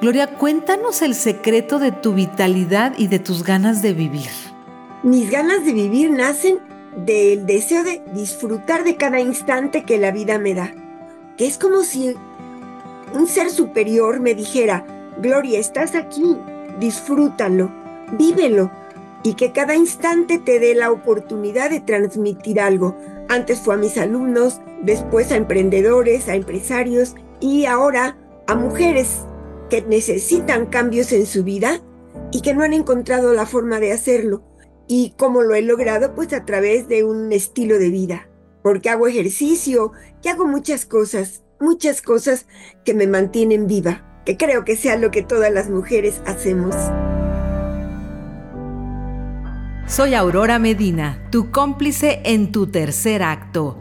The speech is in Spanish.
Gloria, cuéntanos el secreto de tu vitalidad y de tus ganas de vivir. Mis ganas de vivir nacen del deseo de disfrutar de cada instante que la vida me da. Que es como si un ser superior me dijera, Gloria, estás aquí, disfrútalo, vívelo, y que cada instante te dé la oportunidad de transmitir algo. Antes fue a mis alumnos, después a emprendedores, a empresarios y ahora a mujeres que necesitan cambios en su vida y que no han encontrado la forma de hacerlo. ¿Y cómo lo he logrado? Pues a través de un estilo de vida, porque hago ejercicio, que hago muchas cosas, muchas cosas que me mantienen viva, que creo que sea lo que todas las mujeres hacemos. Soy Aurora Medina, tu cómplice en tu tercer acto.